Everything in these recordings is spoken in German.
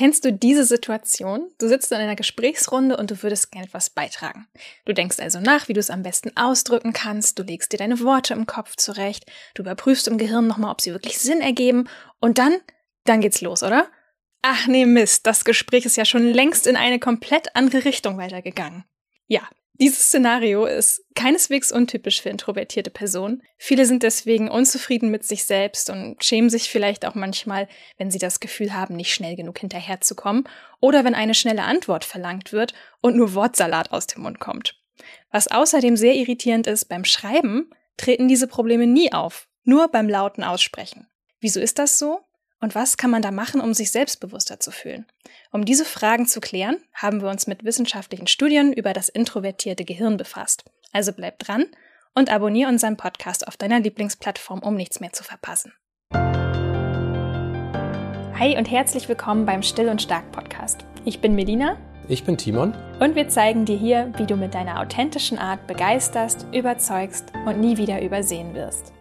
Kennst du diese Situation? Du sitzt in einer Gesprächsrunde und du würdest gerne etwas beitragen. Du denkst also nach, wie du es am besten ausdrücken kannst, du legst dir deine Worte im Kopf zurecht, du überprüfst im Gehirn nochmal, ob sie wirklich Sinn ergeben und dann, dann geht's los, oder? Ach nee, Mist, das Gespräch ist ja schon längst in eine komplett andere Richtung weitergegangen. Ja, dieses Szenario ist keineswegs untypisch für introvertierte Personen. Viele sind deswegen unzufrieden mit sich selbst und schämen sich vielleicht auch manchmal, wenn sie das Gefühl haben, nicht schnell genug hinterherzukommen oder wenn eine schnelle Antwort verlangt wird und nur Wortsalat aus dem Mund kommt. Was außerdem sehr irritierend ist, beim Schreiben treten diese Probleme nie auf, nur beim lauten Aussprechen. Wieso ist das so? Und was kann man da machen, um sich selbstbewusster zu fühlen? Um diese Fragen zu klären, haben wir uns mit wissenschaftlichen Studien über das introvertierte Gehirn befasst. Also bleib dran und abonniere unseren Podcast auf deiner Lieblingsplattform, um nichts mehr zu verpassen. Hi und herzlich willkommen beim Still und Stark Podcast. Ich bin Melina. Ich bin Timon. Und wir zeigen dir hier, wie du mit deiner authentischen Art begeisterst, überzeugst und nie wieder übersehen wirst.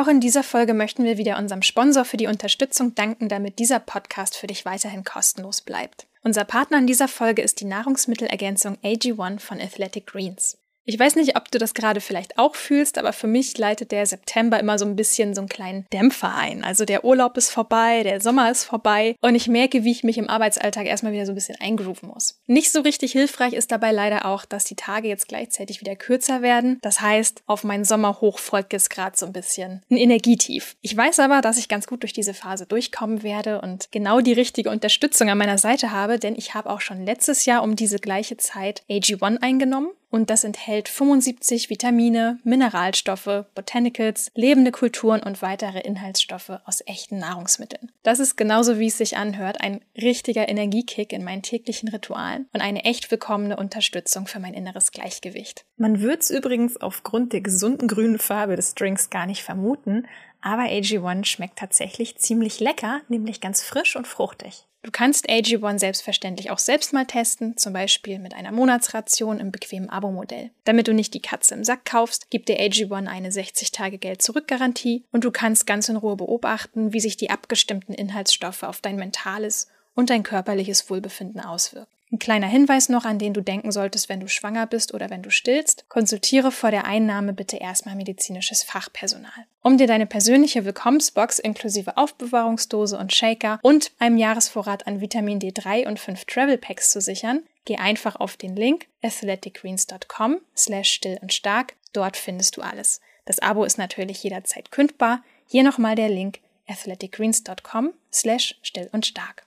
Auch in dieser Folge möchten wir wieder unserem Sponsor für die Unterstützung danken, damit dieser Podcast für dich weiterhin kostenlos bleibt. Unser Partner in dieser Folge ist die Nahrungsmittelergänzung AG1 von Athletic Greens. Ich weiß nicht, ob du das gerade vielleicht auch fühlst, aber für mich leitet der September immer so ein bisschen so einen kleinen Dämpfer ein. Also der Urlaub ist vorbei, der Sommer ist vorbei und ich merke, wie ich mich im Arbeitsalltag erstmal wieder so ein bisschen eingrooven muss. Nicht so richtig hilfreich ist dabei leider auch, dass die Tage jetzt gleichzeitig wieder kürzer werden. Das heißt, auf meinen Sommerhoch folgt jetzt gerade so ein bisschen ein Energietief. Ich weiß aber, dass ich ganz gut durch diese Phase durchkommen werde und genau die richtige Unterstützung an meiner Seite habe, denn ich habe auch schon letztes Jahr um diese gleiche Zeit AG1 eingenommen und das enthält 75 Vitamine, Mineralstoffe, Botanicals, lebende Kulturen und weitere Inhaltsstoffe aus echten Nahrungsmitteln. Das ist genauso wie es sich anhört, ein richtiger Energiekick in meinen täglichen Ritualen und eine echt willkommene Unterstützung für mein inneres Gleichgewicht. Man wird es übrigens aufgrund der gesunden grünen Farbe des Drinks gar nicht vermuten, aber AG1 schmeckt tatsächlich ziemlich lecker, nämlich ganz frisch und fruchtig. Du kannst AG1 selbstverständlich auch selbst mal testen, zum Beispiel mit einer Monatsration im bequemen Abo-Modell. Damit du nicht die Katze im Sack kaufst, gibt dir AG1 eine 60-Tage-Geld-Zurück-Garantie und du kannst ganz in Ruhe beobachten, wie sich die abgestimmten Inhaltsstoffe auf dein mentales und dein körperliches Wohlbefinden auswirken. Ein kleiner Hinweis noch, an den du denken solltest, wenn du schwanger bist oder wenn du stillst. Konsultiere vor der Einnahme bitte erstmal medizinisches Fachpersonal. Um dir deine persönliche Willkommensbox inklusive Aufbewahrungsdose und Shaker und einem Jahresvorrat an Vitamin D3 und 5 Travel Packs zu sichern, geh einfach auf den Link athleticgreens.com slash still und stark. Dort findest du alles. Das Abo ist natürlich jederzeit kündbar. Hier nochmal der Link athleticgreens.com slash still und stark.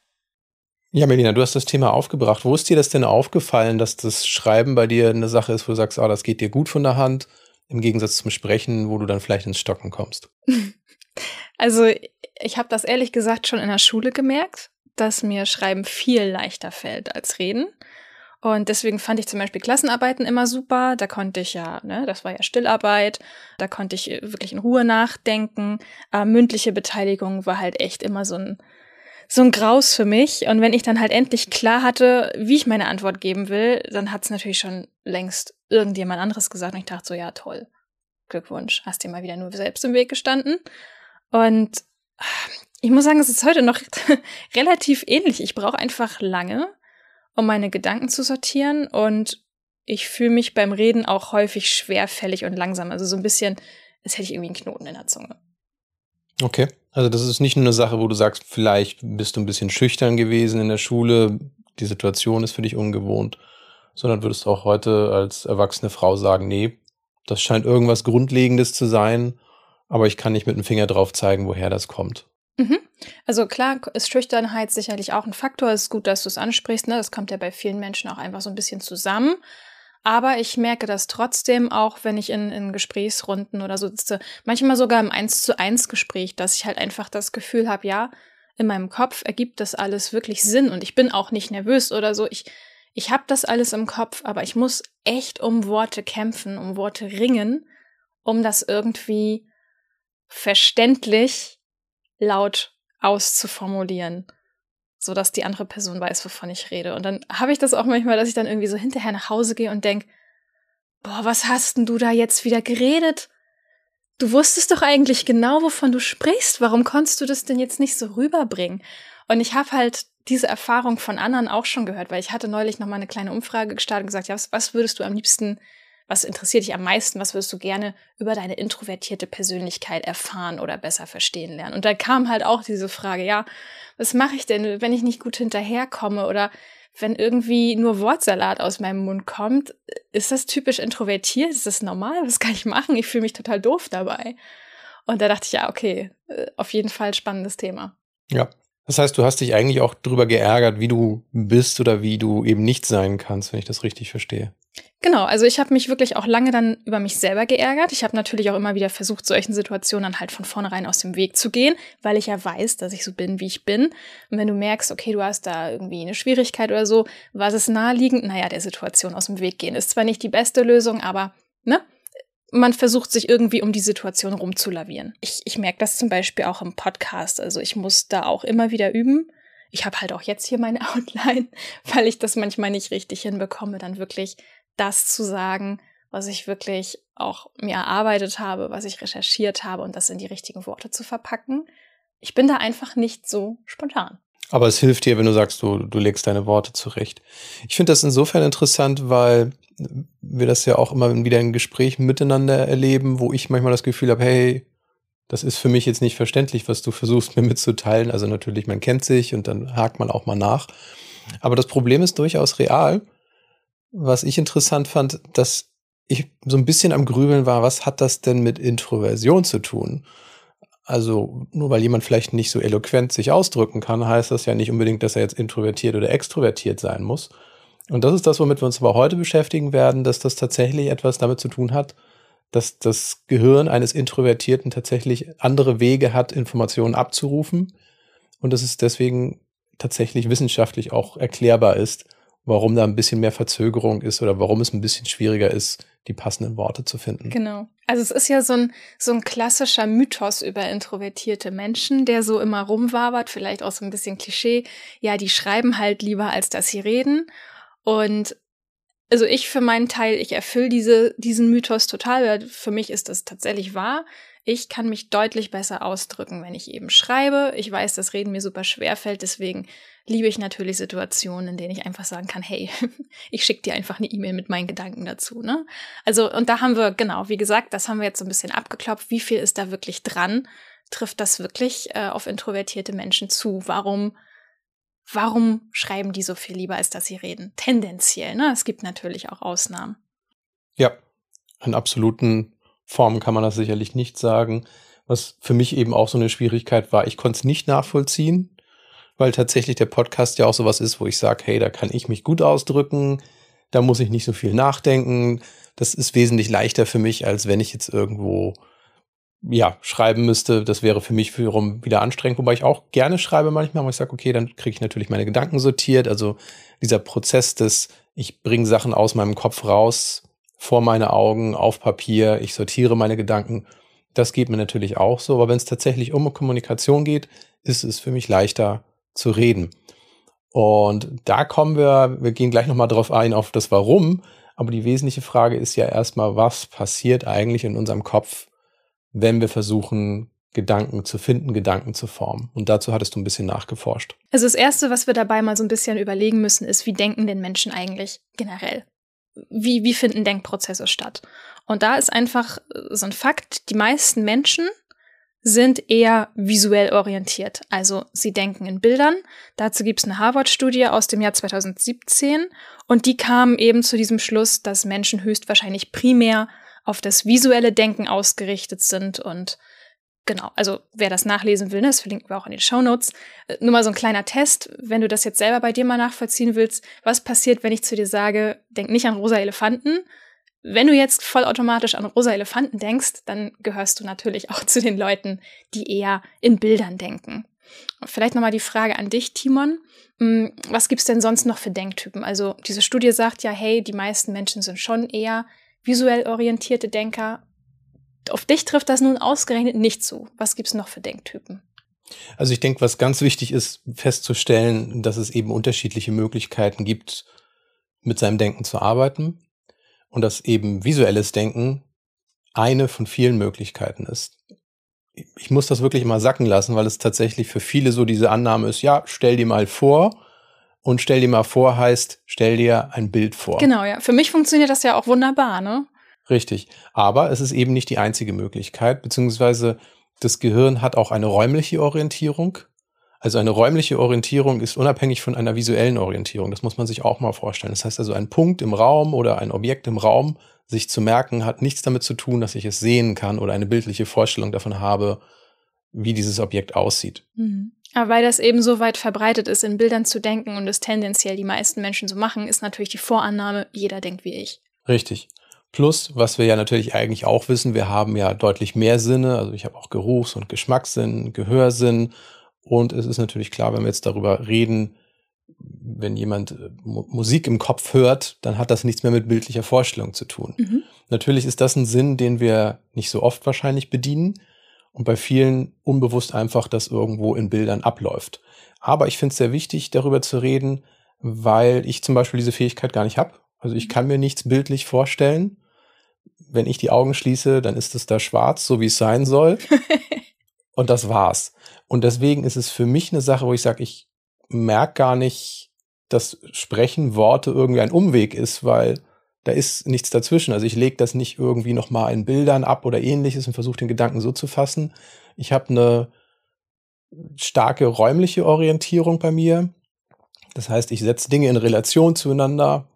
Ja, Melina, du hast das Thema aufgebracht. Wo ist dir das denn aufgefallen, dass das Schreiben bei dir eine Sache ist, wo du sagst, ah, das geht dir gut von der Hand, im Gegensatz zum Sprechen, wo du dann vielleicht ins Stocken kommst? Also, ich habe das ehrlich gesagt schon in der Schule gemerkt, dass mir Schreiben viel leichter fällt als Reden. Und deswegen fand ich zum Beispiel Klassenarbeiten immer super. Da konnte ich ja, ne, das war ja Stillarbeit, da konnte ich wirklich in Ruhe nachdenken. Aber mündliche Beteiligung war halt echt immer so ein, so ein Graus für mich. Und wenn ich dann halt endlich klar hatte, wie ich meine Antwort geben will, dann hat es natürlich schon längst irgendjemand anderes gesagt. Und ich dachte so, ja, toll. Glückwunsch, hast dir mal wieder nur selbst im Weg gestanden. Und ich muss sagen, es ist heute noch relativ ähnlich. Ich brauche einfach lange, um meine Gedanken zu sortieren. Und ich fühle mich beim Reden auch häufig schwerfällig und langsam. Also so ein bisschen, als hätte ich irgendwie einen Knoten in der Zunge. Okay. Also das ist nicht nur eine Sache, wo du sagst, vielleicht bist du ein bisschen schüchtern gewesen in der Schule, die Situation ist für dich ungewohnt, sondern würdest auch heute als erwachsene Frau sagen, nee, das scheint irgendwas Grundlegendes zu sein, aber ich kann nicht mit dem Finger drauf zeigen, woher das kommt. Mhm. Also klar ist Schüchternheit sicherlich auch ein Faktor. Es ist gut, dass du es ansprichst. Ne? Das kommt ja bei vielen Menschen auch einfach so ein bisschen zusammen. Aber ich merke das trotzdem auch, wenn ich in, in Gesprächsrunden oder so sitze, manchmal sogar im Eins zu eins Gespräch, dass ich halt einfach das Gefühl habe, ja, in meinem Kopf ergibt das alles wirklich Sinn und ich bin auch nicht nervös oder so. Ich, ich habe das alles im Kopf, aber ich muss echt um Worte kämpfen, um Worte ringen, um das irgendwie verständlich laut auszuformulieren. So dass die andere Person weiß, wovon ich rede. Und dann habe ich das auch manchmal, dass ich dann irgendwie so hinterher nach Hause gehe und denk, boah, was hast denn du da jetzt wieder geredet? Du wusstest doch eigentlich genau, wovon du sprichst. Warum konntest du das denn jetzt nicht so rüberbringen? Und ich habe halt diese Erfahrung von anderen auch schon gehört, weil ich hatte neulich noch mal eine kleine Umfrage gestartet und gesagt, ja, was, was würdest du am liebsten, was interessiert dich am meisten, was würdest du gerne über deine introvertierte Persönlichkeit erfahren oder besser verstehen lernen? Und da kam halt auch diese Frage, ja, was mache ich denn, wenn ich nicht gut hinterherkomme oder wenn irgendwie nur Wortsalat aus meinem Mund kommt, ist das typisch introvertiert? Ist das normal? Was kann ich machen? Ich fühle mich total doof dabei. Und da dachte ich, ja, okay, äh, auf jeden Fall spannendes Thema. Ja, das heißt, du hast dich eigentlich auch darüber geärgert, wie du bist oder wie du eben nicht sein kannst, wenn ich das richtig verstehe. Genau, also ich habe mich wirklich auch lange dann über mich selber geärgert. Ich habe natürlich auch immer wieder versucht, solchen Situationen dann halt von vornherein aus dem Weg zu gehen, weil ich ja weiß, dass ich so bin, wie ich bin. Und wenn du merkst, okay, du hast da irgendwie eine Schwierigkeit oder so, was ist naheliegend? Naja, der Situation aus dem Weg gehen. Ist zwar nicht die beste Lösung, aber ne, man versucht sich irgendwie um die Situation rumzulavieren. Ich, ich merke das zum Beispiel auch im Podcast. Also ich muss da auch immer wieder üben. Ich habe halt auch jetzt hier meine Outline, weil ich das manchmal nicht richtig hinbekomme, dann wirklich das zu sagen, was ich wirklich auch mir erarbeitet habe, was ich recherchiert habe und das in die richtigen Worte zu verpacken. Ich bin da einfach nicht so spontan. Aber es hilft dir, wenn du sagst, du, du legst deine Worte zurecht. Ich finde das insofern interessant, weil wir das ja auch immer wieder in Gesprächen miteinander erleben, wo ich manchmal das Gefühl habe, hey, das ist für mich jetzt nicht verständlich, was du versuchst mir mitzuteilen. Also natürlich, man kennt sich und dann hakt man auch mal nach. Aber das Problem ist durchaus real. Was ich interessant fand, dass ich so ein bisschen am Grübeln war, was hat das denn mit Introversion zu tun? Also nur weil jemand vielleicht nicht so eloquent sich ausdrücken kann, heißt das ja nicht unbedingt, dass er jetzt introvertiert oder extrovertiert sein muss. Und das ist das, womit wir uns aber heute beschäftigen werden, dass das tatsächlich etwas damit zu tun hat, dass das Gehirn eines Introvertierten tatsächlich andere Wege hat, Informationen abzurufen und dass es deswegen tatsächlich wissenschaftlich auch erklärbar ist, warum da ein bisschen mehr Verzögerung ist oder warum es ein bisschen schwieriger ist, die passenden Worte zu finden. Genau. Also es ist ja so ein, so ein klassischer Mythos über introvertierte Menschen, der so immer rumwabert, vielleicht auch so ein bisschen Klischee. Ja, die schreiben halt lieber, als dass sie reden. Und also ich für meinen Teil, ich erfülle diese, diesen Mythos total, weil für mich ist das tatsächlich wahr. Ich kann mich deutlich besser ausdrücken, wenn ich eben schreibe. Ich weiß, dass Reden mir super schwer fällt, deswegen liebe ich natürlich Situationen, in denen ich einfach sagen kann, hey, ich schicke dir einfach eine E-Mail mit meinen Gedanken dazu. Ne? Also, und da haben wir, genau, wie gesagt, das haben wir jetzt so ein bisschen abgeklopft. Wie viel ist da wirklich dran? Trifft das wirklich äh, auf introvertierte Menschen zu? Warum Warum schreiben die so viel lieber, als dass sie reden? Tendenziell, ne? Es gibt natürlich auch Ausnahmen. Ja, in absoluten Formen kann man das sicherlich nicht sagen. Was für mich eben auch so eine Schwierigkeit war, ich konnte es nicht nachvollziehen, weil tatsächlich der Podcast ja auch sowas ist, wo ich sage, hey, da kann ich mich gut ausdrücken, da muss ich nicht so viel nachdenken. Das ist wesentlich leichter für mich, als wenn ich jetzt irgendwo ja, schreiben müsste, das wäre für mich wiederum wieder anstrengend, wobei ich auch gerne schreibe manchmal, wo ich sage, okay, dann kriege ich natürlich meine Gedanken sortiert. Also dieser Prozess des, ich bringe Sachen aus meinem Kopf raus, vor meine Augen, auf Papier, ich sortiere meine Gedanken, das geht mir natürlich auch so. Aber wenn es tatsächlich um Kommunikation geht, ist es für mich leichter zu reden. Und da kommen wir, wir gehen gleich nochmal drauf ein, auf das Warum. Aber die wesentliche Frage ist ja erstmal, was passiert eigentlich in unserem Kopf, wenn wir versuchen, Gedanken zu finden, Gedanken zu formen. Und dazu hattest du ein bisschen nachgeforscht. Also das Erste, was wir dabei mal so ein bisschen überlegen müssen, ist, wie denken denn Menschen eigentlich generell? Wie, wie finden Denkprozesse statt? Und da ist einfach so ein Fakt, die meisten Menschen sind eher visuell orientiert. Also sie denken in Bildern. Dazu gibt es eine Harvard-Studie aus dem Jahr 2017 und die kam eben zu diesem Schluss, dass Menschen höchstwahrscheinlich primär auf das visuelle Denken ausgerichtet sind und Genau, also wer das nachlesen will, ne, das verlinken wir auch in den Show Notes. Äh, nur mal so ein kleiner Test, wenn du das jetzt selber bei dir mal nachvollziehen willst, was passiert, wenn ich zu dir sage, denk nicht an rosa Elefanten. Wenn du jetzt vollautomatisch an rosa Elefanten denkst, dann gehörst du natürlich auch zu den Leuten, die eher in Bildern denken. Vielleicht nochmal die Frage an dich, Timon. Hm, was gibt's denn sonst noch für Denktypen? Also diese Studie sagt ja, hey, die meisten Menschen sind schon eher visuell orientierte Denker. Auf dich trifft das nun ausgerechnet nicht zu. Was gibt's noch für Denktypen? Also ich denke, was ganz wichtig ist, festzustellen, dass es eben unterschiedliche Möglichkeiten gibt, mit seinem Denken zu arbeiten und dass eben visuelles Denken eine von vielen Möglichkeiten ist. Ich muss das wirklich mal sacken lassen, weil es tatsächlich für viele so diese Annahme ist, ja, stell dir mal vor, und stell dir mal vor heißt, stell dir ein Bild vor. Genau, ja. Für mich funktioniert das ja auch wunderbar, ne? Richtig. Aber es ist eben nicht die einzige Möglichkeit, beziehungsweise das Gehirn hat auch eine räumliche Orientierung. Also eine räumliche Orientierung ist unabhängig von einer visuellen Orientierung. Das muss man sich auch mal vorstellen. Das heißt also, ein Punkt im Raum oder ein Objekt im Raum sich zu merken, hat nichts damit zu tun, dass ich es sehen kann oder eine bildliche Vorstellung davon habe, wie dieses Objekt aussieht. Mhm. Aber weil das eben so weit verbreitet ist, in Bildern zu denken und es tendenziell die meisten Menschen so machen, ist natürlich die Vorannahme, jeder denkt wie ich. Richtig. Plus, was wir ja natürlich eigentlich auch wissen, wir haben ja deutlich mehr Sinne. Also ich habe auch Geruchs- und Geschmackssinn, Gehörsinn. Und es ist natürlich klar, wenn wir jetzt darüber reden, wenn jemand äh, Musik im Kopf hört, dann hat das nichts mehr mit bildlicher Vorstellung zu tun. Mhm. Natürlich ist das ein Sinn, den wir nicht so oft wahrscheinlich bedienen und bei vielen unbewusst einfach das irgendwo in Bildern abläuft. Aber ich finde es sehr wichtig, darüber zu reden, weil ich zum Beispiel diese Fähigkeit gar nicht habe. Also ich kann mir nichts bildlich vorstellen. Wenn ich die Augen schließe, dann ist es da schwarz, so wie es sein soll. und das war's. Und deswegen ist es für mich eine Sache, wo ich sage, ich merke gar nicht, dass Sprechen Worte irgendwie ein Umweg ist, weil da ist nichts dazwischen. Also ich lege das nicht irgendwie nochmal in Bildern ab oder ähnliches und versuche den Gedanken so zu fassen. Ich habe eine starke räumliche Orientierung bei mir. Das heißt, ich setze Dinge in Relation zueinander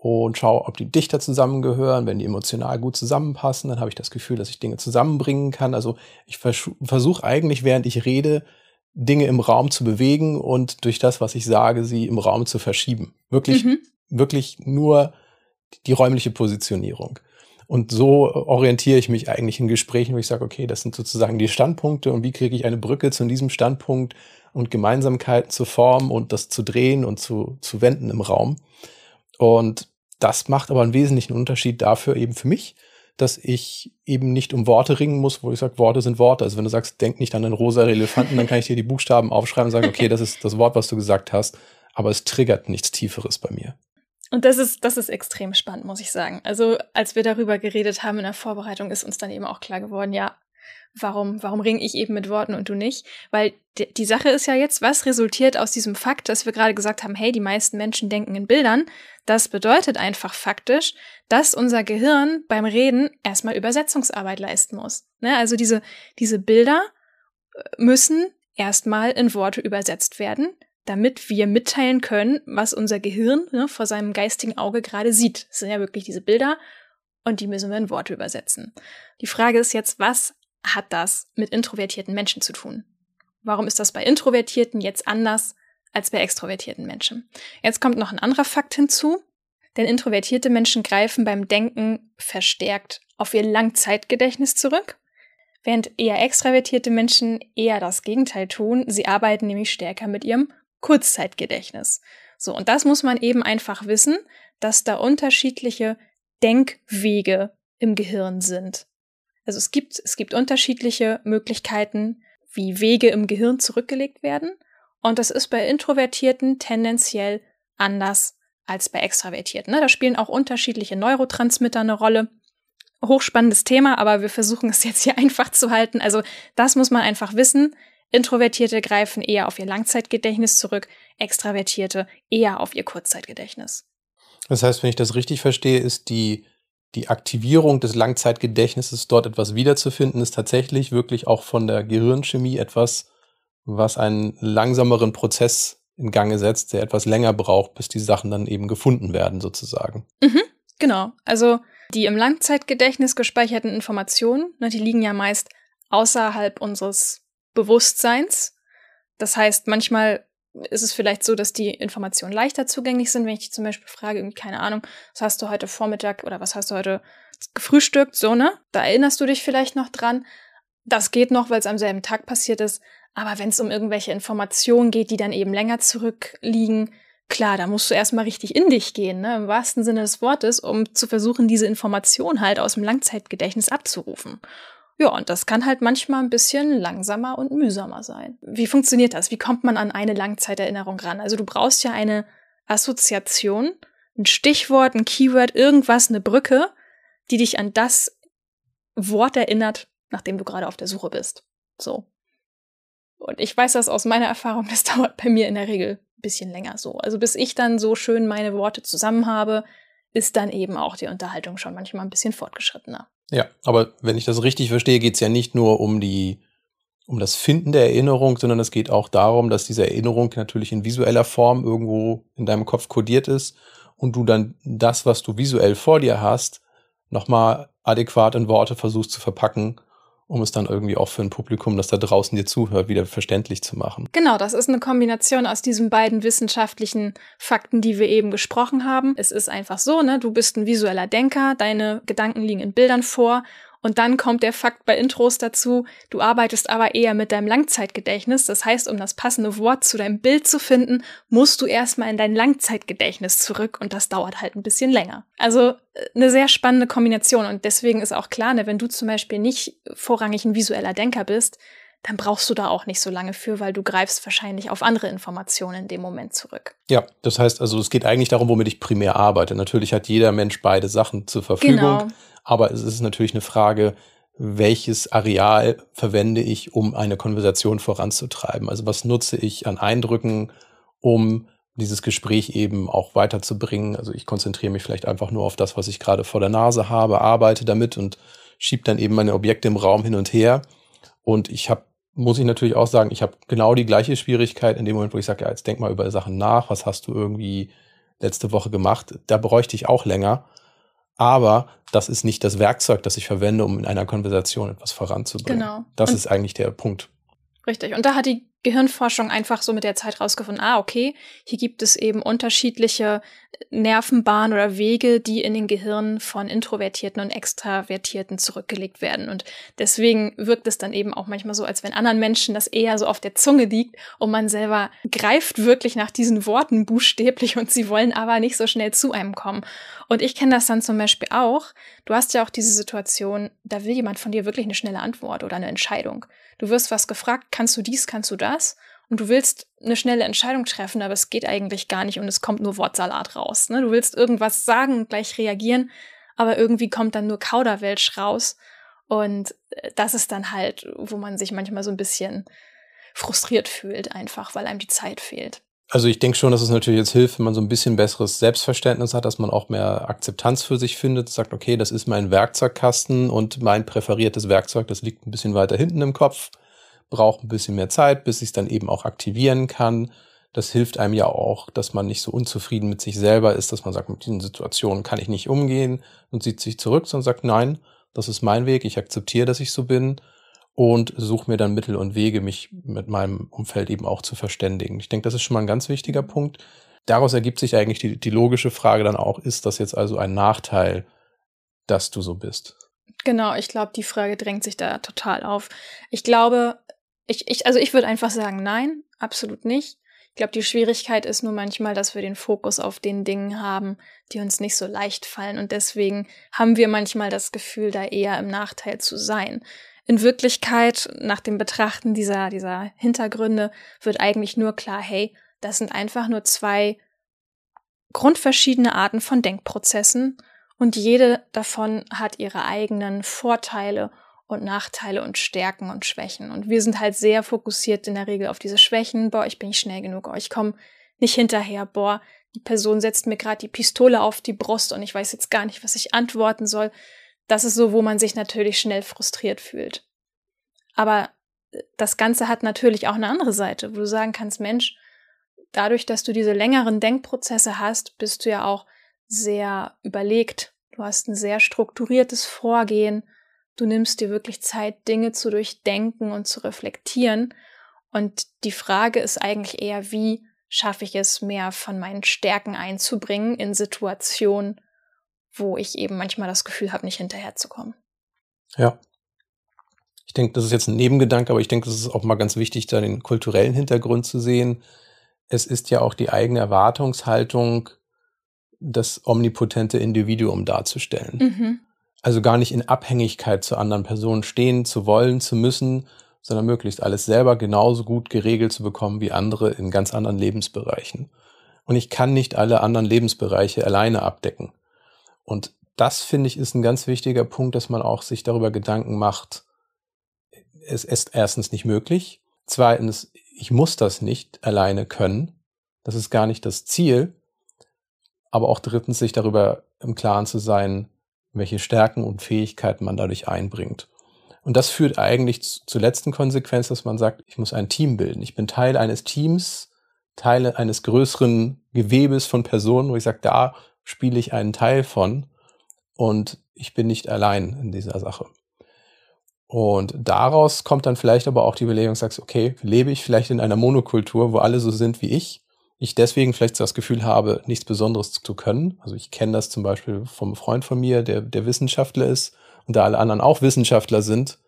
und schaue, ob die dichter zusammengehören. Wenn die emotional gut zusammenpassen, dann habe ich das Gefühl, dass ich Dinge zusammenbringen kann. Also ich vers versuche eigentlich, während ich rede, Dinge im Raum zu bewegen und durch das, was ich sage, sie im Raum zu verschieben. Wirklich, mhm. wirklich nur die räumliche Positionierung. Und so orientiere ich mich eigentlich in Gesprächen, wo ich sage, okay, das sind sozusagen die Standpunkte und wie kriege ich eine Brücke zu diesem Standpunkt und Gemeinsamkeiten zu formen und das zu drehen und zu, zu wenden im Raum. Und das macht aber einen wesentlichen Unterschied dafür eben für mich, dass ich eben nicht um Worte ringen muss, wo ich sage, Worte sind Worte. Also wenn du sagst, denk nicht an einen rosa Elefanten, dann kann ich dir die Buchstaben aufschreiben und sagen, okay, das ist das Wort, was du gesagt hast, aber es triggert nichts Tieferes bei mir. Und das ist, das ist extrem spannend, muss ich sagen. Also, als wir darüber geredet haben in der Vorbereitung, ist uns dann eben auch klar geworden, ja, warum, warum ringe ich eben mit Worten und du nicht? Weil die, Sache ist ja jetzt, was resultiert aus diesem Fakt, dass wir gerade gesagt haben, hey, die meisten Menschen denken in Bildern. Das bedeutet einfach faktisch, dass unser Gehirn beim Reden erstmal Übersetzungsarbeit leisten muss. Ne? Also diese, diese Bilder äh, müssen erstmal in Worte übersetzt werden damit wir mitteilen können, was unser Gehirn ne, vor seinem geistigen Auge gerade sieht. Das sind ja wirklich diese Bilder und die müssen wir in Worte übersetzen. Die Frage ist jetzt, was hat das mit introvertierten Menschen zu tun? Warum ist das bei Introvertierten jetzt anders als bei extrovertierten Menschen? Jetzt kommt noch ein anderer Fakt hinzu, denn introvertierte Menschen greifen beim Denken verstärkt auf ihr Langzeitgedächtnis zurück, während eher extravertierte Menschen eher das Gegenteil tun. Sie arbeiten nämlich stärker mit ihrem Kurzzeitgedächtnis. So, und das muss man eben einfach wissen, dass da unterschiedliche Denkwege im Gehirn sind. Also es gibt, es gibt unterschiedliche Möglichkeiten, wie Wege im Gehirn zurückgelegt werden. Und das ist bei Introvertierten tendenziell anders als bei Extravertierten. Ne? Da spielen auch unterschiedliche Neurotransmitter eine Rolle. Hochspannendes Thema, aber wir versuchen es jetzt hier einfach zu halten. Also das muss man einfach wissen. Introvertierte greifen eher auf ihr Langzeitgedächtnis zurück, Extravertierte eher auf ihr Kurzzeitgedächtnis. Das heißt, wenn ich das richtig verstehe, ist die, die Aktivierung des Langzeitgedächtnisses dort etwas wiederzufinden, ist tatsächlich wirklich auch von der Gehirnchemie etwas, was einen langsameren Prozess in Gange setzt, der etwas länger braucht, bis die Sachen dann eben gefunden werden, sozusagen. Mhm, genau. Also die im Langzeitgedächtnis gespeicherten Informationen, ne, die liegen ja meist außerhalb unseres Bewusstseins. Das heißt, manchmal ist es vielleicht so, dass die Informationen leichter zugänglich sind, wenn ich dich zum Beispiel frage, irgendwie, keine Ahnung, was hast du heute Vormittag oder was hast du heute gefrühstückt, so, ne? Da erinnerst du dich vielleicht noch dran. Das geht noch, weil es am selben Tag passiert ist. Aber wenn es um irgendwelche Informationen geht, die dann eben länger zurückliegen, klar, da musst du erstmal richtig in dich gehen, ne? im wahrsten Sinne des Wortes, um zu versuchen, diese Information halt aus dem Langzeitgedächtnis abzurufen. Ja, und das kann halt manchmal ein bisschen langsamer und mühsamer sein. Wie funktioniert das? Wie kommt man an eine Langzeiterinnerung ran? Also du brauchst ja eine Assoziation, ein Stichwort, ein Keyword, irgendwas, eine Brücke, die dich an das Wort erinnert, nachdem du gerade auf der Suche bist. So. Und ich weiß das aus meiner Erfahrung, das dauert bei mir in der Regel ein bisschen länger so. Also bis ich dann so schön meine Worte zusammen habe, ist dann eben auch die Unterhaltung schon manchmal ein bisschen fortgeschrittener. Ja, aber wenn ich das richtig verstehe, geht es ja nicht nur um die, um das Finden der Erinnerung, sondern es geht auch darum, dass diese Erinnerung natürlich in visueller Form irgendwo in deinem Kopf kodiert ist und du dann das, was du visuell vor dir hast, nochmal adäquat in Worte versuchst zu verpacken um es dann irgendwie auch für ein Publikum, das da draußen dir zuhört, wieder verständlich zu machen. Genau, das ist eine Kombination aus diesen beiden wissenschaftlichen Fakten, die wir eben gesprochen haben. Es ist einfach so, ne, du bist ein visueller Denker, deine Gedanken liegen in Bildern vor und dann kommt der Fakt bei Intros dazu, du arbeitest aber eher mit deinem Langzeitgedächtnis. Das heißt, um das passende Wort zu deinem Bild zu finden, musst du erstmal in dein Langzeitgedächtnis zurück und das dauert halt ein bisschen länger. Also äh, eine sehr spannende Kombination und deswegen ist auch klar, ne, wenn du zum Beispiel nicht vorrangig ein visueller Denker bist, dann brauchst du da auch nicht so lange für, weil du greifst wahrscheinlich auf andere Informationen in dem Moment zurück. Ja, das heißt also, es geht eigentlich darum, womit ich primär arbeite. Natürlich hat jeder Mensch beide Sachen zur Verfügung. Genau. Aber es ist natürlich eine Frage, welches Areal verwende ich, um eine Konversation voranzutreiben? Also was nutze ich an Eindrücken, um dieses Gespräch eben auch weiterzubringen? Also ich konzentriere mich vielleicht einfach nur auf das, was ich gerade vor der Nase habe, arbeite damit und schiebe dann eben meine Objekte im Raum hin und her. Und ich habe, muss ich natürlich auch sagen, ich habe genau die gleiche Schwierigkeit in dem Moment, wo ich sage, ja, jetzt denk mal über Sachen nach, was hast du irgendwie letzte Woche gemacht? Da bräuchte ich auch länger aber das ist nicht das Werkzeug, das ich verwende, um in einer Konversation etwas voranzubringen. Genau. Das und ist eigentlich der Punkt. Richtig. Und da hat die Gehirnforschung einfach so mit der Zeit rausgefunden, ah, okay, hier gibt es eben unterschiedliche Nervenbahnen oder Wege, die in den Gehirnen von Introvertierten und Extravertierten zurückgelegt werden. Und deswegen wirkt es dann eben auch manchmal so, als wenn anderen Menschen das eher so auf der Zunge liegt und man selber greift wirklich nach diesen Worten buchstäblich und sie wollen aber nicht so schnell zu einem kommen. Und ich kenne das dann zum Beispiel auch. Du hast ja auch diese Situation, da will jemand von dir wirklich eine schnelle Antwort oder eine Entscheidung. Du wirst was gefragt, kannst du dies, kannst du das? Und du willst eine schnelle Entscheidung treffen, aber es geht eigentlich gar nicht und es kommt nur Wortsalat raus. Ne? Du willst irgendwas sagen und gleich reagieren, aber irgendwie kommt dann nur Kauderwelsch raus. Und äh, das ist dann halt, wo man sich manchmal so ein bisschen frustriert fühlt, einfach weil einem die Zeit fehlt. Also ich denke schon, dass es natürlich jetzt hilft, wenn man so ein bisschen besseres Selbstverständnis hat, dass man auch mehr Akzeptanz für sich findet, sagt, okay, das ist mein Werkzeugkasten und mein präferiertes Werkzeug, das liegt ein bisschen weiter hinten im Kopf, braucht ein bisschen mehr Zeit, bis ich es dann eben auch aktivieren kann. Das hilft einem ja auch, dass man nicht so unzufrieden mit sich selber ist, dass man sagt, mit diesen Situationen kann ich nicht umgehen und zieht sich zurück, sondern sagt, nein, das ist mein Weg, ich akzeptiere, dass ich so bin und suche mir dann Mittel und Wege, mich mit meinem Umfeld eben auch zu verständigen. Ich denke, das ist schon mal ein ganz wichtiger Punkt. Daraus ergibt sich eigentlich die, die logische Frage dann auch, ist das jetzt also ein Nachteil, dass du so bist? Genau, ich glaube, die Frage drängt sich da total auf. Ich glaube, ich, ich, also ich würde einfach sagen, nein, absolut nicht. Ich glaube, die Schwierigkeit ist nur manchmal, dass wir den Fokus auf den Dingen haben, die uns nicht so leicht fallen. Und deswegen haben wir manchmal das Gefühl, da eher im Nachteil zu sein. In Wirklichkeit, nach dem Betrachten dieser, dieser Hintergründe, wird eigentlich nur klar, hey, das sind einfach nur zwei grundverschiedene Arten von Denkprozessen und jede davon hat ihre eigenen Vorteile und Nachteile und Stärken und Schwächen. Und wir sind halt sehr fokussiert in der Regel auf diese Schwächen. Boah, ich bin nicht schnell genug. Oh, ich komme nicht hinterher. Boah, die Person setzt mir gerade die Pistole auf die Brust und ich weiß jetzt gar nicht, was ich antworten soll das ist so, wo man sich natürlich schnell frustriert fühlt. Aber äh, das Ganze hat natürlich auch eine andere Seite, wo du sagen kannst, Mensch, dadurch, dass du diese längeren Denkprozesse hast, bist du ja auch sehr überlegt. Du hast ein sehr strukturiertes Vorgehen. Du nimmst dir wirklich Zeit, Dinge zu durchdenken und zu reflektieren. Und die Frage ist eigentlich eher, wie schaffe ich es, mehr von meinen Stärken einzubringen in Situationen, wo ich eben manchmal das Gefühl habe, nicht hinterherzukommen. Ja. Ich denke, das ist jetzt ein Nebengedanke, aber ich denke, es ist auch mal ganz wichtig, da den kulturellen Hintergrund zu sehen. Es ist ja auch die eigene Erwartungshaltung, das omnipotente Individuum darzustellen. Mhm. Also gar nicht in Abhängigkeit zu anderen Personen stehen zu wollen, zu müssen, sondern möglichst alles selber genauso gut geregelt zu bekommen wie andere in ganz anderen Lebensbereichen. Und ich kann nicht alle anderen Lebensbereiche alleine abdecken. Und das finde ich ist ein ganz wichtiger Punkt, dass man auch sich darüber Gedanken macht. Es ist erstens nicht möglich. Zweitens, ich muss das nicht alleine können. Das ist gar nicht das Ziel. Aber auch drittens, sich darüber im Klaren zu sein, welche Stärken und Fähigkeiten man dadurch einbringt. Und das führt eigentlich zur letzten Konsequenz, dass man sagt, ich muss ein Team bilden. Ich bin Teil eines Teams, Teil eines größeren Gewebes von Personen, wo ich sage, da spiele ich einen Teil von und ich bin nicht allein in dieser Sache. Und daraus kommt dann vielleicht aber auch die Überlegung, sagst, okay, lebe ich vielleicht in einer Monokultur, wo alle so sind wie ich, ich deswegen vielleicht so das Gefühl habe, nichts Besonderes zu können. Also ich kenne das zum Beispiel vom Freund von mir, der, der Wissenschaftler ist und da alle anderen auch Wissenschaftler sind,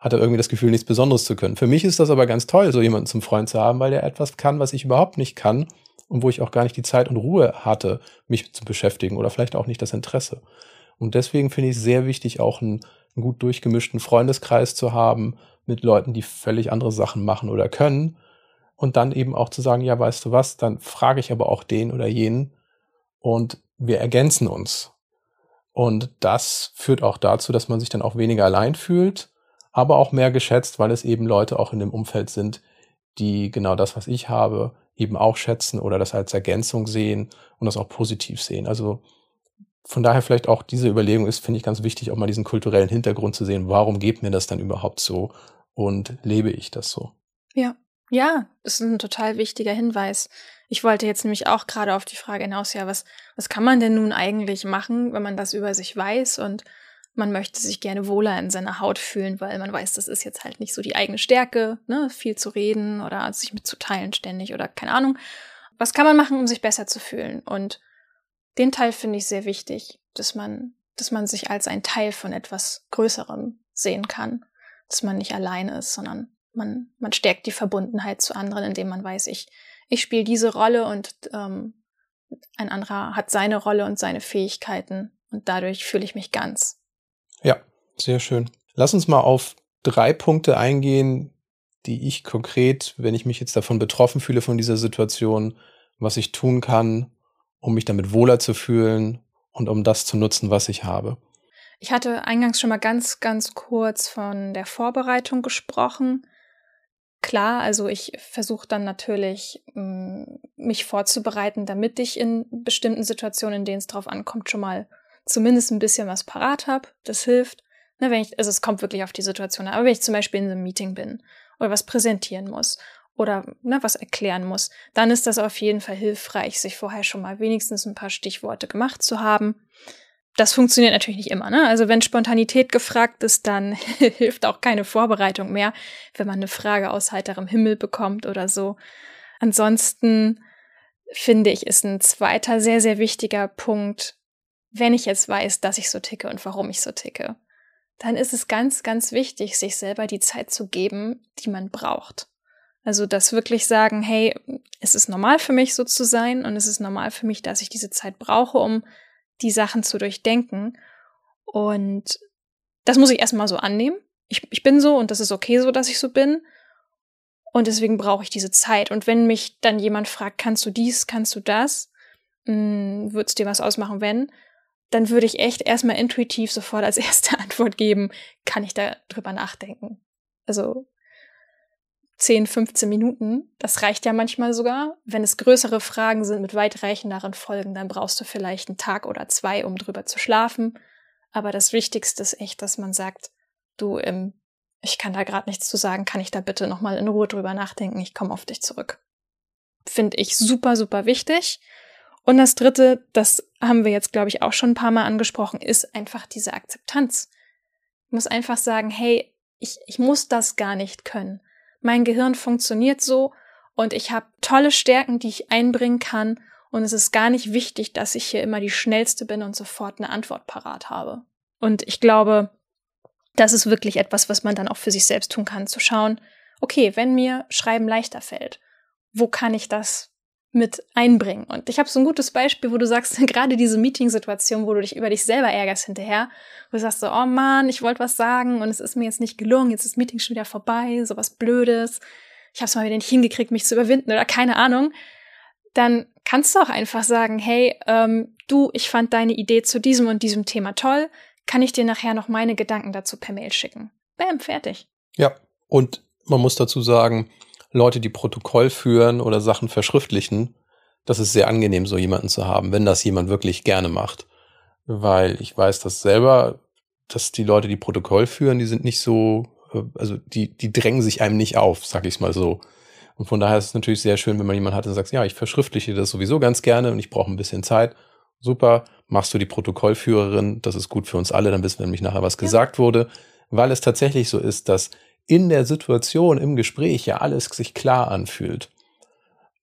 hat er irgendwie das Gefühl, nichts Besonderes zu können. Für mich ist das aber ganz toll, so jemanden zum Freund zu haben, weil der etwas kann, was ich überhaupt nicht kann und wo ich auch gar nicht die Zeit und Ruhe hatte, mich zu beschäftigen oder vielleicht auch nicht das Interesse. Und deswegen finde ich es sehr wichtig, auch einen, einen gut durchgemischten Freundeskreis zu haben mit Leuten, die völlig andere Sachen machen oder können und dann eben auch zu sagen, ja, weißt du was, dann frage ich aber auch den oder jenen und wir ergänzen uns. Und das führt auch dazu, dass man sich dann auch weniger allein fühlt, aber auch mehr geschätzt, weil es eben Leute auch in dem Umfeld sind, die genau das, was ich habe, eben auch schätzen oder das als Ergänzung sehen und das auch positiv sehen. Also von daher vielleicht auch diese Überlegung ist, finde ich ganz wichtig, auch mal diesen kulturellen Hintergrund zu sehen. Warum geht mir das dann überhaupt so und lebe ich das so? Ja, ja, das ist ein total wichtiger Hinweis. Ich wollte jetzt nämlich auch gerade auf die Frage hinaus, ja, was, was kann man denn nun eigentlich machen, wenn man das über sich weiß und man möchte sich gerne wohler in seiner Haut fühlen, weil man weiß, das ist jetzt halt nicht so die eigene Stärke, ne, viel zu reden oder sich mitzuteilen ständig oder keine Ahnung. Was kann man machen, um sich besser zu fühlen? Und den Teil finde ich sehr wichtig, dass man, dass man sich als ein Teil von etwas Größerem sehen kann, dass man nicht alleine ist, sondern man, man stärkt die Verbundenheit zu anderen, indem man weiß, ich, ich spiele diese Rolle und ähm, ein anderer hat seine Rolle und seine Fähigkeiten und dadurch fühle ich mich ganz. Ja, sehr schön. Lass uns mal auf drei Punkte eingehen, die ich konkret, wenn ich mich jetzt davon betroffen fühle von dieser Situation, was ich tun kann, um mich damit wohler zu fühlen und um das zu nutzen, was ich habe. Ich hatte eingangs schon mal ganz, ganz kurz von der Vorbereitung gesprochen klar, also ich versuche dann natürlich, mm, mich vorzubereiten, damit ich in bestimmten Situationen, in denen es drauf ankommt, schon mal zumindest ein bisschen was parat habe. Das hilft. Ne, wenn ich, also es kommt wirklich auf die Situation an. Aber wenn ich zum Beispiel in einem Meeting bin oder was präsentieren muss oder ne, was erklären muss, dann ist das auf jeden Fall hilfreich, sich vorher schon mal wenigstens ein paar Stichworte gemacht zu haben das funktioniert natürlich nicht immer. Ne? Also wenn Spontanität gefragt ist, dann hilft auch keine Vorbereitung mehr, wenn man eine Frage aus heiterem Himmel bekommt oder so. Ansonsten finde ich, ist ein zweiter sehr, sehr wichtiger Punkt, wenn ich jetzt weiß, dass ich so ticke und warum ich so ticke, dann ist es ganz, ganz wichtig, sich selber die Zeit zu geben, die man braucht. Also das wirklich sagen, hey, es ist normal für mich so zu sein und es ist normal für mich, dass ich diese Zeit brauche, um die Sachen zu durchdenken. Und das muss ich erstmal so annehmen. Ich, ich bin so und das ist okay so, dass ich so bin. Und deswegen brauche ich diese Zeit. Und wenn mich dann jemand fragt, kannst du dies, kannst du das, hm, würdest dir was ausmachen, wenn, dann würde ich echt erstmal intuitiv sofort als erste Antwort geben, kann ich da drüber nachdenken. Also 10, 15 Minuten. Das reicht ja manchmal sogar. Wenn es größere Fragen sind mit weitreichenderen Folgen, dann brauchst du vielleicht einen Tag oder zwei, um drüber zu schlafen. Aber das Wichtigste ist echt, dass man sagt, du, ähm, ich kann da gerade nichts zu sagen, kann ich da bitte nochmal in Ruhe drüber nachdenken, ich komme auf dich zurück. Finde ich super, super wichtig. Und das Dritte, das haben wir jetzt, glaube ich, auch schon ein paar Mal angesprochen, ist einfach diese Akzeptanz. Ich muss einfach sagen, hey, ich, ich muss das gar nicht können mein Gehirn funktioniert so und ich habe tolle Stärken, die ich einbringen kann und es ist gar nicht wichtig, dass ich hier immer die schnellste bin und sofort eine Antwort parat habe. Und ich glaube, das ist wirklich etwas, was man dann auch für sich selbst tun kann, zu schauen, okay, wenn mir Schreiben leichter fällt, wo kann ich das mit einbringen. Und ich habe so ein gutes Beispiel, wo du sagst, gerade diese Meeting-Situation, wo du dich über dich selber ärgerst hinterher, wo du sagst so, oh Mann, ich wollte was sagen und es ist mir jetzt nicht gelungen, jetzt ist das Meeting schon wieder vorbei, sowas Blödes, ich habe es mal wieder nicht hingekriegt, mich zu überwinden oder keine Ahnung, dann kannst du auch einfach sagen, hey, ähm, du, ich fand deine Idee zu diesem und diesem Thema toll, kann ich dir nachher noch meine Gedanken dazu per Mail schicken. Bam, fertig. Ja, und man muss dazu sagen, Leute, die Protokoll führen oder Sachen verschriftlichen, das ist sehr angenehm, so jemanden zu haben, wenn das jemand wirklich gerne macht. Weil ich weiß das selber, dass die Leute, die Protokoll führen, die sind nicht so, äh, also die, die drängen sich einem nicht auf, sag ich mal so. Und von daher ist es natürlich sehr schön, wenn man jemanden hat, der sagt, ja, ich verschriftliche das sowieso ganz gerne und ich brauche ein bisschen Zeit. Super, machst du die Protokollführerin, das ist gut für uns alle, dann wissen wir nämlich nachher, was ja. gesagt wurde. Weil es tatsächlich so ist, dass in der Situation, im Gespräch ja alles sich klar anfühlt.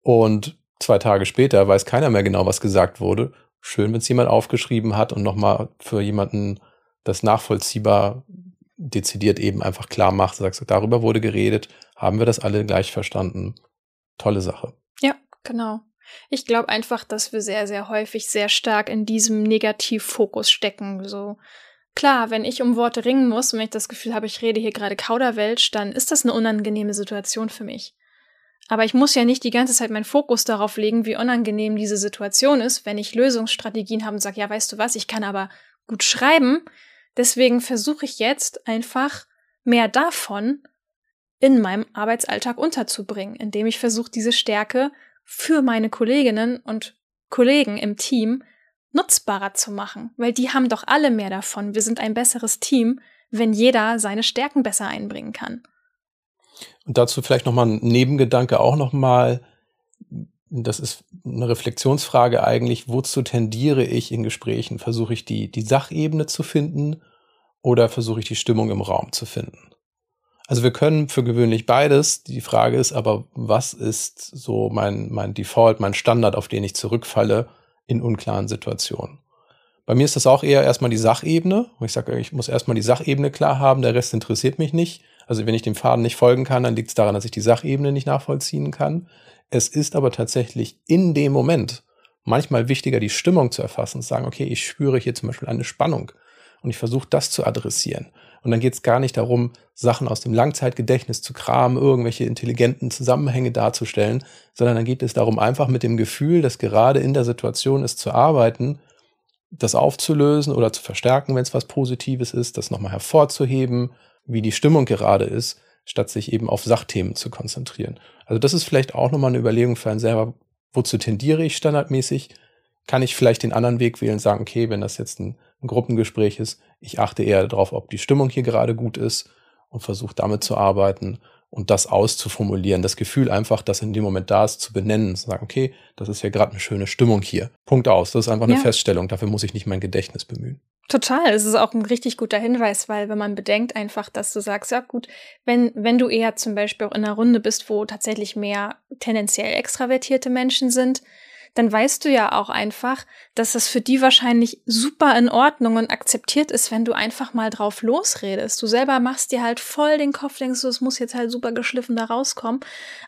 Und zwei Tage später weiß keiner mehr genau, was gesagt wurde. Schön, wenn es jemand aufgeschrieben hat und nochmal für jemanden das nachvollziehbar dezidiert eben einfach klar macht, sagst du, darüber wurde geredet, haben wir das alle gleich verstanden. Tolle Sache. Ja, genau. Ich glaube einfach, dass wir sehr, sehr häufig sehr stark in diesem Negativfokus stecken. So, Klar, wenn ich um Worte ringen muss und wenn ich das Gefühl habe, ich rede hier gerade Kauderwelsch, dann ist das eine unangenehme Situation für mich. Aber ich muss ja nicht die ganze Zeit meinen Fokus darauf legen, wie unangenehm diese Situation ist, wenn ich Lösungsstrategien habe und sage, ja, weißt du was, ich kann aber gut schreiben. Deswegen versuche ich jetzt einfach mehr davon in meinem Arbeitsalltag unterzubringen, indem ich versuche, diese Stärke für meine Kolleginnen und Kollegen im Team nutzbarer zu machen, weil die haben doch alle mehr davon. Wir sind ein besseres Team, wenn jeder seine Stärken besser einbringen kann. Und dazu vielleicht noch mal ein Nebengedanke auch noch mal. Das ist eine Reflexionsfrage eigentlich. Wozu tendiere ich in Gesprächen? Versuche ich die, die Sachebene zu finden oder versuche ich die Stimmung im Raum zu finden? Also wir können für gewöhnlich beides. Die Frage ist aber, was ist so mein, mein Default, mein Standard, auf den ich zurückfalle? In unklaren Situationen. Bei mir ist das auch eher erstmal die Sachebene. Ich sage, ich muss erstmal die Sachebene klar haben, der Rest interessiert mich nicht. Also wenn ich dem Faden nicht folgen kann, dann liegt es daran, dass ich die Sachebene nicht nachvollziehen kann. Es ist aber tatsächlich in dem Moment manchmal wichtiger, die Stimmung zu erfassen und zu sagen, okay, ich spüre hier zum Beispiel eine Spannung und ich versuche das zu adressieren. Und dann geht es gar nicht darum, Sachen aus dem Langzeitgedächtnis zu kramen, irgendwelche intelligenten Zusammenhänge darzustellen, sondern dann geht es darum, einfach mit dem Gefühl, dass gerade in der Situation ist, zu arbeiten, das aufzulösen oder zu verstärken, wenn es was Positives ist, das nochmal hervorzuheben, wie die Stimmung gerade ist, statt sich eben auf Sachthemen zu konzentrieren. Also das ist vielleicht auch nochmal eine Überlegung für einen selber, wozu tendiere ich standardmäßig? Kann ich vielleicht den anderen Weg wählen, sagen, okay, wenn das jetzt ein ein Gruppengespräch ist. Ich achte eher darauf, ob die Stimmung hier gerade gut ist und versuche damit zu arbeiten und das auszuformulieren. Das Gefühl einfach, das in dem Moment da ist, zu benennen. Zu sagen, okay, das ist ja gerade eine schöne Stimmung hier. Punkt aus. Das ist einfach eine ja. Feststellung. Dafür muss ich nicht mein Gedächtnis bemühen. Total. Es ist auch ein richtig guter Hinweis, weil wenn man bedenkt einfach, dass du sagst, ja gut, wenn, wenn du eher zum Beispiel auch in einer Runde bist, wo tatsächlich mehr tendenziell extravertierte Menschen sind, dann weißt du ja auch einfach, dass das für die wahrscheinlich super in Ordnung und akzeptiert ist, wenn du einfach mal drauf losredest. Du selber machst dir halt voll den Kopf, denkst du, es muss jetzt halt super geschliffen da rauskommen.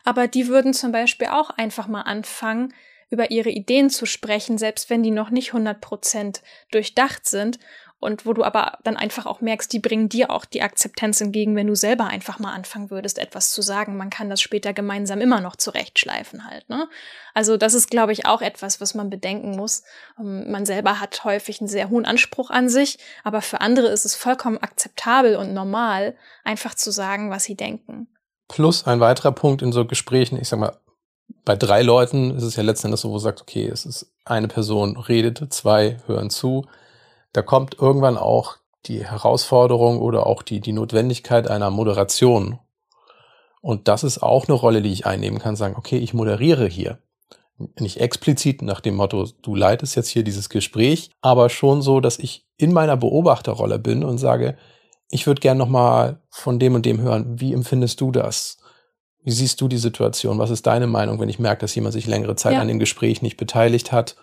Aber die würden zum Beispiel auch einfach mal anfangen, über ihre Ideen zu sprechen, selbst wenn die noch nicht 100% durchdacht sind und wo du aber dann einfach auch merkst, die bringen dir auch die Akzeptanz entgegen, wenn du selber einfach mal anfangen würdest, etwas zu sagen. Man kann das später gemeinsam immer noch zurechtschleifen halt. Ne? Also das ist, glaube ich, auch etwas, was man bedenken muss. Ähm, man selber hat häufig einen sehr hohen Anspruch an sich, aber für andere ist es vollkommen akzeptabel und normal, einfach zu sagen, was sie denken. Plus ein weiterer Punkt in so Gesprächen, ich sag mal, bei drei Leuten ist es ja letzten Endes so, wo du sagst, okay, es ist eine Person redet, zwei hören zu da kommt irgendwann auch die Herausforderung oder auch die, die Notwendigkeit einer Moderation. Und das ist auch eine Rolle, die ich einnehmen kann, sagen, okay, ich moderiere hier. Nicht explizit nach dem Motto, du leitest jetzt hier dieses Gespräch, aber schon so, dass ich in meiner Beobachterrolle bin und sage, ich würde gern nochmal von dem und dem hören, wie empfindest du das? Wie siehst du die Situation? Was ist deine Meinung, wenn ich merke, dass jemand sich längere Zeit ja. an dem Gespräch nicht beteiligt hat?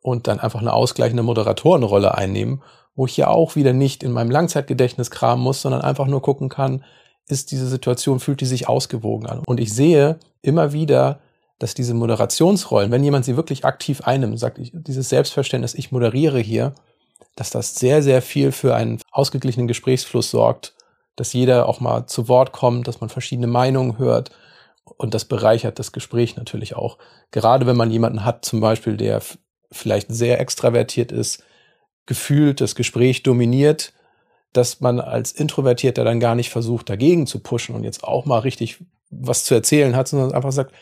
Und dann einfach eine ausgleichende Moderatorenrolle einnehmen, wo ich ja auch wieder nicht in meinem Langzeitgedächtnis kramen muss, sondern einfach nur gucken kann, ist diese Situation, fühlt die sich ausgewogen an. Und ich sehe immer wieder, dass diese Moderationsrollen, wenn jemand sie wirklich aktiv einnimmt, sagt, ich, dieses Selbstverständnis, ich moderiere hier, dass das sehr, sehr viel für einen ausgeglichenen Gesprächsfluss sorgt, dass jeder auch mal zu Wort kommt, dass man verschiedene Meinungen hört und das bereichert das Gespräch natürlich auch. Gerade wenn man jemanden hat, zum Beispiel, der vielleicht sehr extravertiert ist, gefühlt das Gespräch dominiert, dass man als Introvertierter dann gar nicht versucht, dagegen zu pushen und jetzt auch mal richtig was zu erzählen hat, sondern einfach sagt,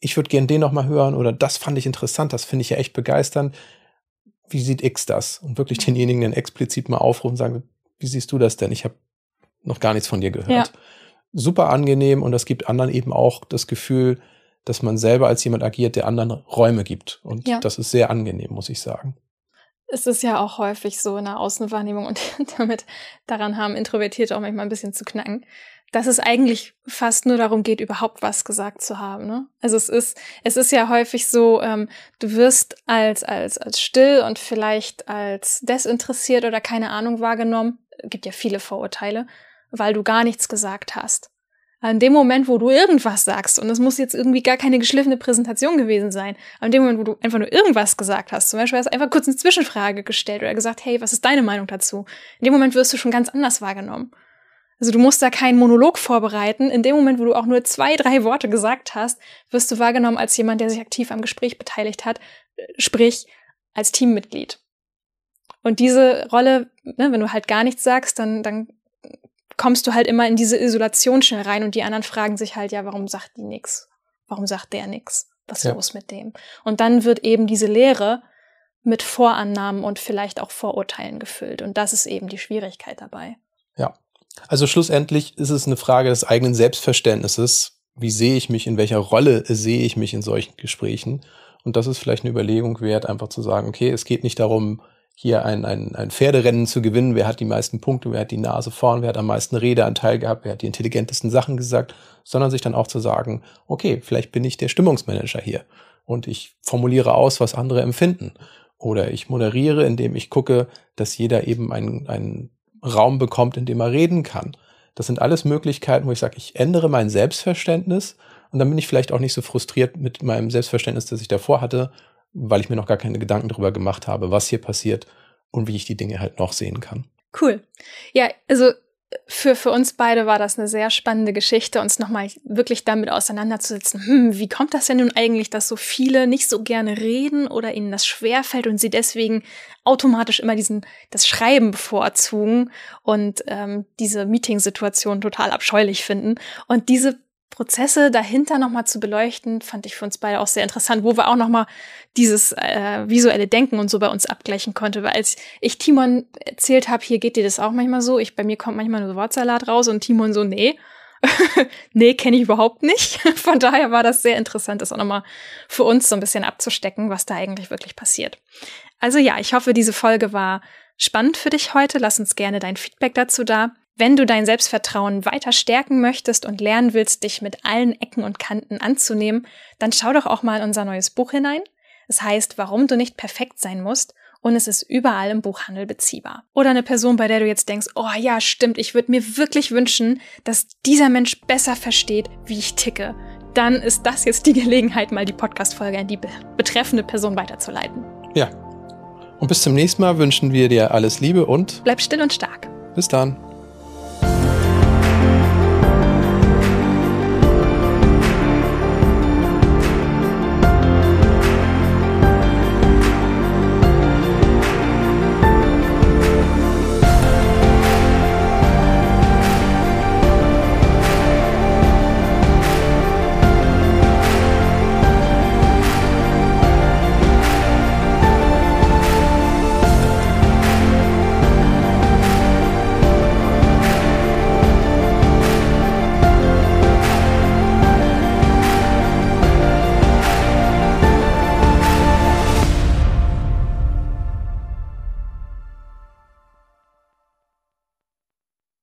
ich würde gern den noch mal hören oder das fand ich interessant, das finde ich ja echt begeisternd. Wie sieht X das? Und wirklich denjenigen dann explizit mal aufrufen und sagen, wie siehst du das denn? Ich habe noch gar nichts von dir gehört. Ja. Super angenehm und das gibt anderen eben auch das Gefühl, dass man selber als jemand agiert, der anderen Räume gibt. Und ja. das ist sehr angenehm, muss ich sagen. Es ist ja auch häufig so in der Außenwahrnehmung und damit daran haben Introvertierte auch manchmal ein bisschen zu knacken, dass es eigentlich fast nur darum geht, überhaupt was gesagt zu haben. Ne? Also es ist, es ist ja häufig so, ähm, du wirst als, als, als still und vielleicht als desinteressiert oder keine Ahnung wahrgenommen. Gibt ja viele Vorurteile, weil du gar nichts gesagt hast. An dem Moment, wo du irgendwas sagst, und es muss jetzt irgendwie gar keine geschliffene Präsentation gewesen sein, an dem Moment, wo du einfach nur irgendwas gesagt hast, zum Beispiel hast du einfach kurz eine Zwischenfrage gestellt oder gesagt, hey, was ist deine Meinung dazu? In dem Moment wirst du schon ganz anders wahrgenommen. Also du musst da keinen Monolog vorbereiten. In dem Moment, wo du auch nur zwei, drei Worte gesagt hast, wirst du wahrgenommen als jemand, der sich aktiv am Gespräch beteiligt hat, sprich als Teammitglied. Und diese Rolle, ne, wenn du halt gar nichts sagst, dann, dann kommst du halt immer in diese Isolation schnell rein und die anderen fragen sich halt, ja, warum sagt die nix? Warum sagt der nix? Was ist ja. los mit dem? Und dann wird eben diese Lehre mit Vorannahmen und vielleicht auch Vorurteilen gefüllt. Und das ist eben die Schwierigkeit dabei. Ja. Also schlussendlich ist es eine Frage des eigenen Selbstverständnisses. Wie sehe ich mich, in welcher Rolle sehe ich mich in solchen Gesprächen? Und das ist vielleicht eine Überlegung wert, einfach zu sagen, okay, es geht nicht darum, hier ein, ein, ein Pferderennen zu gewinnen, wer hat die meisten Punkte, wer hat die Nase vorn, wer hat am meisten Redeanteil gehabt, wer hat die intelligentesten Sachen gesagt, sondern sich dann auch zu sagen, okay, vielleicht bin ich der Stimmungsmanager hier und ich formuliere aus, was andere empfinden. Oder ich moderiere, indem ich gucke, dass jeder eben einen, einen Raum bekommt, in dem er reden kann. Das sind alles Möglichkeiten, wo ich sage, ich ändere mein Selbstverständnis. Und dann bin ich vielleicht auch nicht so frustriert mit meinem Selbstverständnis, das ich davor hatte, weil ich mir noch gar keine Gedanken darüber gemacht habe, was hier passiert und wie ich die Dinge halt noch sehen kann. Cool. Ja, also für, für uns beide war das eine sehr spannende Geschichte, uns nochmal wirklich damit auseinanderzusetzen. Hm, wie kommt das denn nun eigentlich, dass so viele nicht so gerne reden oder ihnen das schwerfällt und sie deswegen automatisch immer diesen, das Schreiben bevorzugen und ähm, diese Meetingsituation total abscheulich finden. Und diese Prozesse dahinter nochmal zu beleuchten, fand ich für uns beide auch sehr interessant, wo wir auch nochmal dieses äh, visuelle Denken und so bei uns abgleichen konnte. Weil als ich Timon erzählt habe, hier geht dir das auch manchmal so, ich bei mir kommt manchmal nur Wortsalat raus und Timon so, nee, nee, kenne ich überhaupt nicht. Von daher war das sehr interessant, das auch nochmal für uns so ein bisschen abzustecken, was da eigentlich wirklich passiert. Also ja, ich hoffe, diese Folge war spannend für dich heute. Lass uns gerne dein Feedback dazu da. Wenn du dein Selbstvertrauen weiter stärken möchtest und lernen willst, dich mit allen Ecken und Kanten anzunehmen, dann schau doch auch mal in unser neues Buch hinein. Es heißt, warum du nicht perfekt sein musst und es ist überall im Buchhandel beziehbar. Oder eine Person, bei der du jetzt denkst, oh ja, stimmt, ich würde mir wirklich wünschen, dass dieser Mensch besser versteht, wie ich ticke. Dann ist das jetzt die Gelegenheit, mal die Podcast-Folge an die betreffende Person weiterzuleiten. Ja. Und bis zum nächsten Mal wünschen wir dir alles Liebe und bleib still und stark. Bis dann.